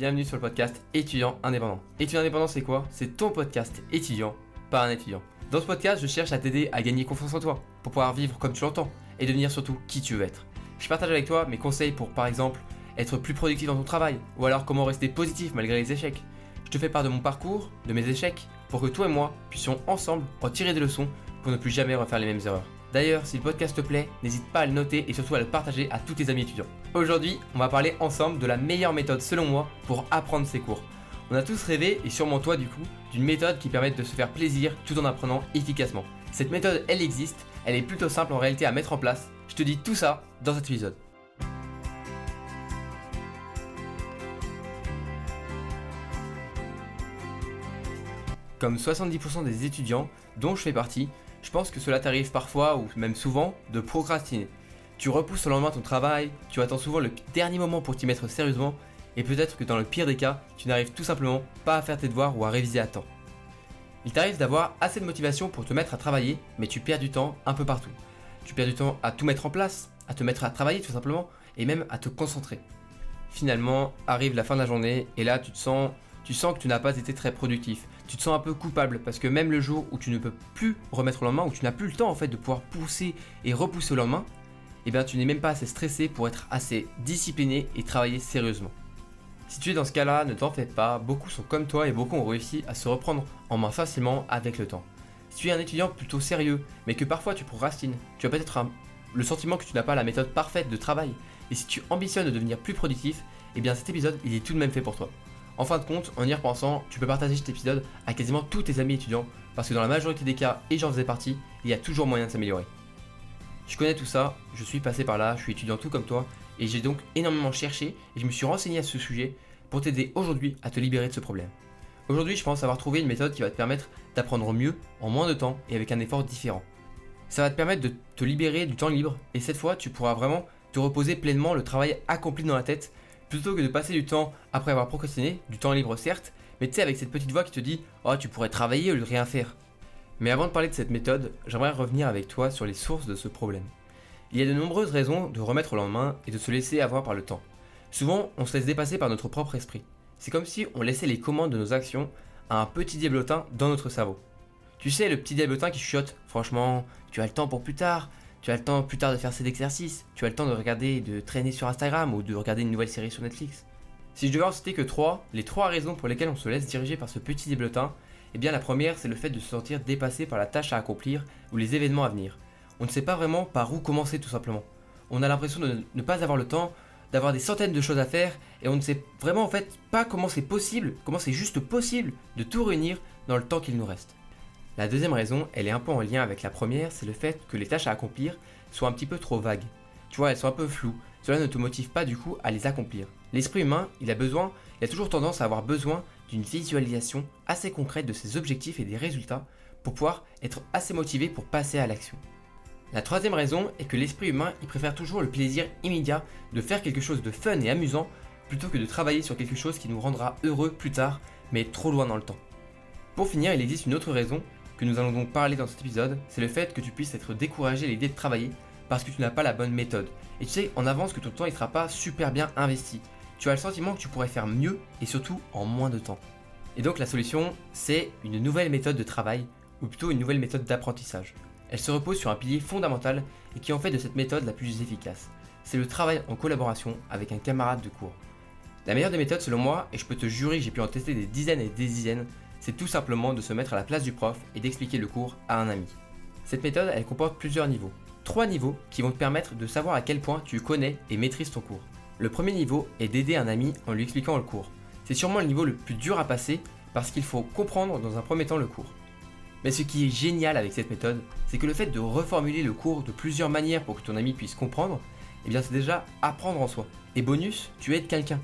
bienvenue sur le podcast étudiant indépendant. Étudiant indépendant c'est quoi? C'est ton podcast étudiant, pas un étudiant. Dans ce podcast, je cherche à t'aider à gagner confiance en toi, pour pouvoir vivre comme tu l'entends, et devenir surtout qui tu veux être. Je partage avec toi mes conseils pour par exemple être plus productif dans ton travail, ou alors comment rester positif malgré les échecs. Je te fais part de mon parcours, de mes échecs, pour que toi et moi puissions ensemble en tirer des leçons pour ne plus jamais refaire les mêmes erreurs. D'ailleurs, si le podcast te plaît, n'hésite pas à le noter et surtout à le partager à tous tes amis étudiants. Aujourd'hui, on va parler ensemble de la meilleure méthode selon moi pour apprendre ses cours. On a tous rêvé, et sûrement toi du coup, d'une méthode qui permette de se faire plaisir tout en apprenant efficacement. Cette méthode, elle existe, elle est plutôt simple en réalité à mettre en place. Je te dis tout ça dans cet épisode. Comme 70% des étudiants, dont je fais partie, je pense que cela t'arrive parfois, ou même souvent, de procrastiner. Tu repousses au lendemain ton travail, tu attends souvent le dernier moment pour t'y mettre sérieusement, et peut-être que dans le pire des cas, tu n'arrives tout simplement pas à faire tes devoirs ou à réviser à temps. Il t'arrive d'avoir assez de motivation pour te mettre à travailler, mais tu perds du temps un peu partout. Tu perds du temps à tout mettre en place, à te mettre à travailler tout simplement, et même à te concentrer. Finalement, arrive la fin de la journée, et là tu te sens, tu sens que tu n'as pas été très productif tu te sens un peu coupable parce que même le jour où tu ne peux plus remettre au lendemain, où tu n'as plus le temps en fait de pouvoir pousser et repousser au lendemain, eh bien tu n'es même pas assez stressé pour être assez discipliné et travailler sérieusement. Si tu es dans ce cas-là, ne t'en fais pas, beaucoup sont comme toi et beaucoup ont réussi à se reprendre en main facilement avec le temps. Si tu es un étudiant plutôt sérieux, mais que parfois tu procrastines, tu as peut-être le sentiment que tu n'as pas la méthode parfaite de travail, et si tu ambitionnes de devenir plus productif, eh bien cet épisode il est tout de même fait pour toi. En fin de compte, en y repensant, tu peux partager cet épisode à quasiment tous tes amis étudiants, parce que dans la majorité des cas, et j'en faisais partie, il y a toujours moyen de s'améliorer. Je connais tout ça, je suis passé par là, je suis étudiant tout comme toi, et j'ai donc énormément cherché et je me suis renseigné à ce sujet pour t'aider aujourd'hui à te libérer de ce problème. Aujourd'hui, je pense avoir trouvé une méthode qui va te permettre d'apprendre mieux en moins de temps et avec un effort différent. Ça va te permettre de te libérer du temps libre et cette fois, tu pourras vraiment te reposer pleinement le travail accompli dans la tête plutôt que de passer du temps après avoir procrastiné, du temps libre certes, mais tu sais avec cette petite voix qui te dit "Oh, tu pourrais travailler au lieu de rien faire." Mais avant de parler de cette méthode, j'aimerais revenir avec toi sur les sources de ce problème. Il y a de nombreuses raisons de remettre au lendemain et de se laisser avoir par le temps. Souvent, on se laisse dépasser par notre propre esprit. C'est comme si on laissait les commandes de nos actions à un petit diablotin dans notre cerveau. Tu sais, le petit diablotin qui chuchote Franchement, tu as le temps pour plus tard, tu as le temps plus tard de faire cet exercice, tu as le temps de regarder, de traîner sur Instagram ou de regarder une nouvelle série sur Netflix. Si je devais en citer que trois, les trois raisons pour lesquelles on se laisse diriger par ce petit déblotin, eh bien la première c'est le fait de se sentir dépassé par la tâche à accomplir ou les événements à venir. On ne sait pas vraiment par où commencer tout simplement. On a l'impression de ne pas avoir le temps, d'avoir des centaines de choses à faire et on ne sait vraiment en fait pas comment c'est possible, comment c'est juste possible de tout réunir dans le temps qu'il nous reste. La deuxième raison, elle est un peu en lien avec la première, c'est le fait que les tâches à accomplir soient un petit peu trop vagues. Tu vois, elles sont un peu floues. Cela ne te motive pas du coup à les accomplir. L'esprit humain, il a besoin, il a toujours tendance à avoir besoin d'une visualisation assez concrète de ses objectifs et des résultats pour pouvoir être assez motivé pour passer à l'action. La troisième raison est que l'esprit humain, il préfère toujours le plaisir immédiat de faire quelque chose de fun et amusant plutôt que de travailler sur quelque chose qui nous rendra heureux plus tard, mais trop loin dans le temps. Pour finir, il existe une autre raison, que nous allons donc parler dans cet épisode, c'est le fait que tu puisses être découragé à l'idée de travailler parce que tu n'as pas la bonne méthode. Et tu sais en avance que ton temps ne sera pas super bien investi. Tu as le sentiment que tu pourrais faire mieux et surtout en moins de temps. Et donc la solution, c'est une nouvelle méthode de travail, ou plutôt une nouvelle méthode d'apprentissage. Elle se repose sur un pilier fondamental et qui en fait de cette méthode la plus efficace. C'est le travail en collaboration avec un camarade de cours. La meilleure des méthodes selon moi, et je peux te jurer j'ai pu en tester des dizaines et des dizaines, c'est tout simplement de se mettre à la place du prof et d'expliquer le cours à un ami. Cette méthode, elle comporte plusieurs niveaux. Trois niveaux qui vont te permettre de savoir à quel point tu connais et maîtrises ton cours. Le premier niveau est d'aider un ami en lui expliquant le cours. C'est sûrement le niveau le plus dur à passer parce qu'il faut comprendre dans un premier temps le cours. Mais ce qui est génial avec cette méthode, c'est que le fait de reformuler le cours de plusieurs manières pour que ton ami puisse comprendre, eh bien c'est déjà apprendre en soi. Et bonus, tu aides quelqu'un.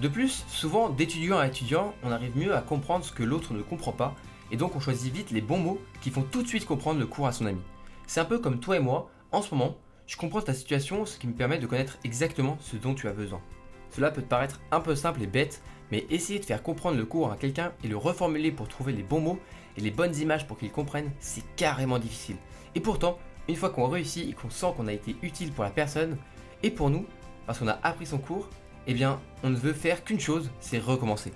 De plus, souvent d'étudiant à étudiant, on arrive mieux à comprendre ce que l'autre ne comprend pas, et donc on choisit vite les bons mots qui font tout de suite comprendre le cours à son ami. C'est un peu comme toi et moi, en ce moment, je comprends ta situation, ce qui me permet de connaître exactement ce dont tu as besoin. Cela peut te paraître un peu simple et bête, mais essayer de faire comprendre le cours à quelqu'un et le reformuler pour trouver les bons mots et les bonnes images pour qu'il comprenne, c'est carrément difficile. Et pourtant, une fois qu'on réussit et qu'on sent qu'on a été utile pour la personne et pour nous, parce qu'on a appris son cours, eh bien, on ne veut faire qu'une chose, c'est recommencer.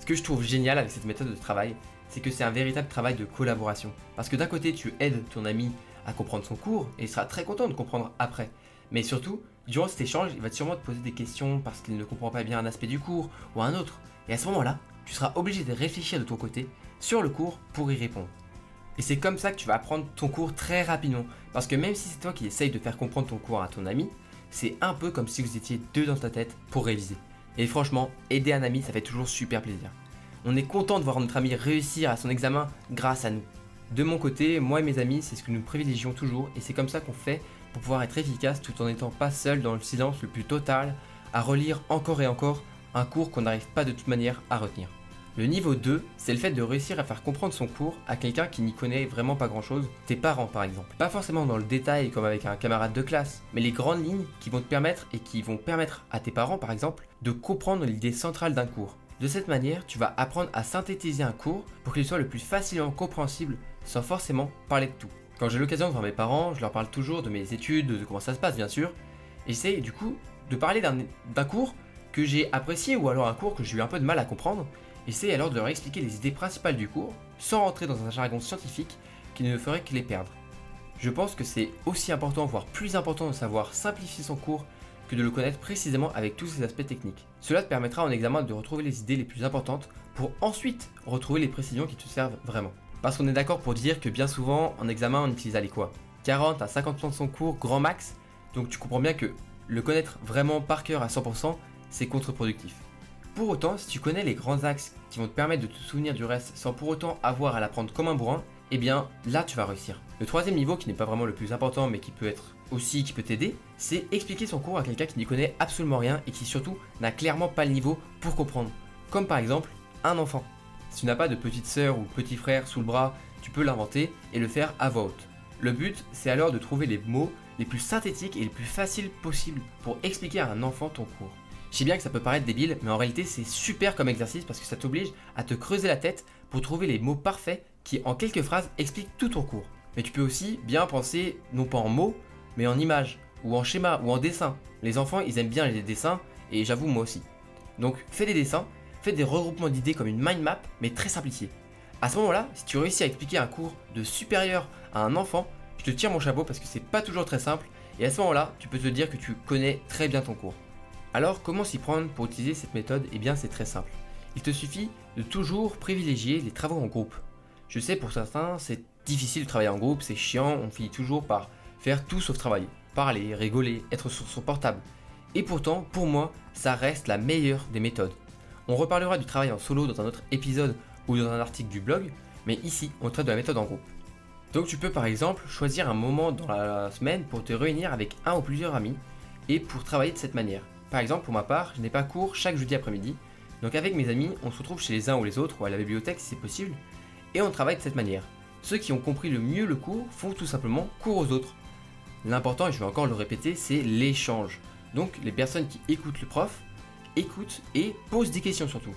Ce que je trouve génial avec cette méthode de travail, c'est que c'est un véritable travail de collaboration. Parce que d'un côté, tu aides ton ami à comprendre son cours et il sera très content de comprendre après. Mais surtout, durant cet échange, il va sûrement te poser des questions parce qu'il ne comprend pas bien un aspect du cours ou un autre. Et à ce moment-là, tu seras obligé de réfléchir de ton côté sur le cours pour y répondre. Et c'est comme ça que tu vas apprendre ton cours très rapidement. Parce que même si c'est toi qui essaye de faire comprendre ton cours à ton ami, c'est un peu comme si vous étiez deux dans ta tête pour réviser. Et franchement, aider un ami, ça fait toujours super plaisir. On est content de voir notre ami réussir à son examen grâce à nous. De mon côté, moi et mes amis, c'est ce que nous privilégions toujours et c'est comme ça qu'on fait pour pouvoir être efficace tout en n'étant pas seul dans le silence le plus total à relire encore et encore un cours qu'on n'arrive pas de toute manière à retenir. Le niveau 2, c'est le fait de réussir à faire comprendre son cours à quelqu'un qui n'y connaît vraiment pas grand chose, tes parents par exemple. Pas forcément dans le détail comme avec un camarade de classe, mais les grandes lignes qui vont te permettre et qui vont permettre à tes parents par exemple de comprendre l'idée centrale d'un cours. De cette manière, tu vas apprendre à synthétiser un cours pour qu'il soit le plus facilement compréhensible sans forcément parler de tout. Quand j'ai l'occasion de voir mes parents, je leur parle toujours de mes études, de comment ça se passe bien sûr, et j'essaie du coup de parler d'un cours que j'ai apprécié ou alors un cours que j'ai eu un peu de mal à comprendre, Essaye alors de leur expliquer les idées principales du cours, sans rentrer dans un jargon scientifique qui ne ferait que les perdre. Je pense que c'est aussi important, voire plus important de savoir simplifier son cours que de le connaître précisément avec tous ses aspects techniques. Cela te permettra en examen de retrouver les idées les plus importantes pour ensuite retrouver les précisions qui te servent vraiment. Parce qu'on est d'accord pour dire que bien souvent, en examen, on utilise les quoi 40 à 50% de son cours, grand max, donc tu comprends bien que le connaître vraiment par cœur à 100%, c'est contre-productif. Pour autant, si tu connais les grands axes qui vont te permettre de te souvenir du reste sans pour autant avoir à l'apprendre comme un bourrin, eh bien là tu vas réussir. Le troisième niveau, qui n'est pas vraiment le plus important mais qui peut être aussi qui peut t'aider, c'est expliquer son cours à quelqu'un qui n'y connaît absolument rien et qui surtout n'a clairement pas le niveau pour comprendre. Comme par exemple un enfant. Si tu n'as pas de petite sœur ou petit frère sous le bras, tu peux l'inventer et le faire à voix haute. Le but, c'est alors de trouver les mots les plus synthétiques et les plus faciles possibles pour expliquer à un enfant ton cours. Je sais bien que ça peut paraître débile, mais en réalité c'est super comme exercice parce que ça t'oblige à te creuser la tête pour trouver les mots parfaits qui en quelques phrases expliquent tout ton cours. Mais tu peux aussi bien penser non pas en mots, mais en images, ou en schéma, ou en dessin. Les enfants ils aiment bien les dessins, et j'avoue moi aussi. Donc fais des dessins, fais des regroupements d'idées comme une mind map, mais très simplifiée. À ce moment-là, si tu réussis à expliquer un cours de supérieur à un enfant, je te tire mon chapeau parce que c'est pas toujours très simple, et à ce moment-là, tu peux te dire que tu connais très bien ton cours. Alors comment s'y prendre pour utiliser cette méthode? Eh bien c'est très simple. Il te suffit de toujours privilégier les travaux en groupe. Je sais pour certains c'est difficile de travailler en groupe, c'est chiant, on finit toujours par faire tout sauf travailler. Parler, rigoler, être sur son portable. Et pourtant, pour moi, ça reste la meilleure des méthodes. On reparlera du travail en solo dans un autre épisode ou dans un article du blog, mais ici on traite de la méthode en groupe. Donc tu peux par exemple choisir un moment dans la semaine pour te réunir avec un ou plusieurs amis et pour travailler de cette manière. Par exemple, pour ma part, je n'ai pas cours chaque jeudi après-midi, donc avec mes amis, on se retrouve chez les uns ou les autres, ou à la bibliothèque si c'est possible, et on travaille de cette manière. Ceux qui ont compris le mieux le cours font tout simplement cours aux autres. L'important, et je vais encore le répéter, c'est l'échange. Donc les personnes qui écoutent le prof, écoutent et posent des questions surtout.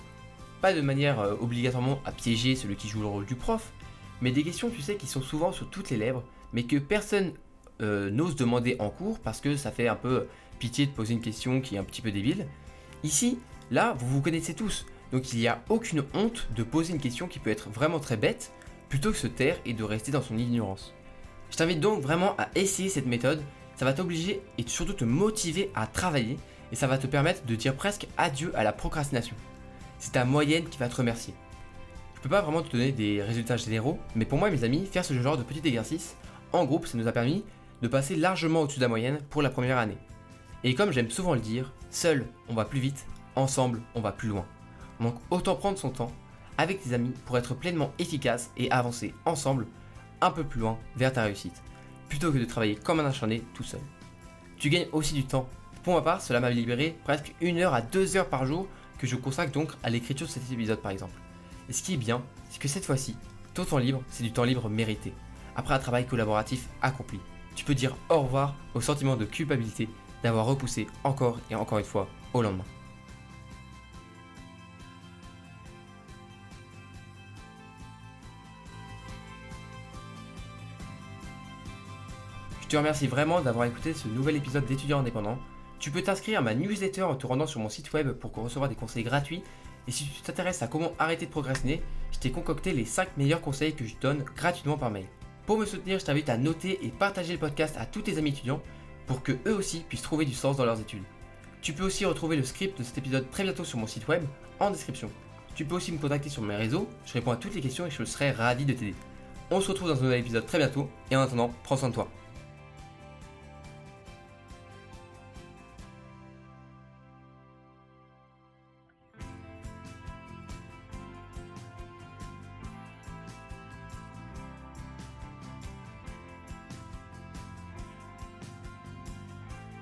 Pas de manière euh, obligatoirement à piéger celui qui joue le rôle du prof, mais des questions, tu sais, qui sont souvent sur toutes les lèvres, mais que personne euh, n'ose demander en cours parce que ça fait un peu pitié de poser une question qui est un petit peu débile. Ici, là, vous vous connaissez tous, donc il n'y a aucune honte de poser une question qui peut être vraiment très bête, plutôt que se taire et de rester dans son ignorance. Je t'invite donc vraiment à essayer cette méthode, ça va t'obliger et surtout te motiver à travailler, et ça va te permettre de dire presque adieu à la procrastination. C'est ta moyenne qui va te remercier. Je peux pas vraiment te donner des résultats généraux, mais pour moi mes amis, faire ce genre de petit exercice en groupe, ça nous a permis de passer largement au-dessus de la moyenne pour la première année. Et comme j'aime souvent le dire, seul on va plus vite, ensemble on va plus loin. Donc autant prendre son temps avec tes amis pour être pleinement efficace et avancer ensemble un peu plus loin vers ta réussite, plutôt que de travailler comme un acharné tout seul. Tu gagnes aussi du temps. Pour ma part, cela m'a libéré presque une heure à deux heures par jour que je consacre donc à l'écriture de cet épisode par exemple. Et ce qui est bien, c'est que cette fois-ci, ton temps libre, c'est du temps libre mérité, après un travail collaboratif accompli tu peux dire au revoir au sentiment de culpabilité d'avoir repoussé encore et encore une fois au lendemain. Je te remercie vraiment d'avoir écouté ce nouvel épisode d'étudiants indépendants. Tu peux t'inscrire à ma newsletter en te rendant sur mon site web pour recevoir des conseils gratuits. Et si tu t'intéresses à comment arrêter de procrastiner, je t'ai concocté les 5 meilleurs conseils que je donne gratuitement par mail. Pour me soutenir, je t'invite à noter et partager le podcast à tous tes amis étudiants pour que eux aussi puissent trouver du sens dans leurs études. Tu peux aussi retrouver le script de cet épisode très bientôt sur mon site web en description. Tu peux aussi me contacter sur mes réseaux, je réponds à toutes les questions et je serai ravi de t'aider. On se retrouve dans un nouvel épisode très bientôt et en attendant, prends soin de toi.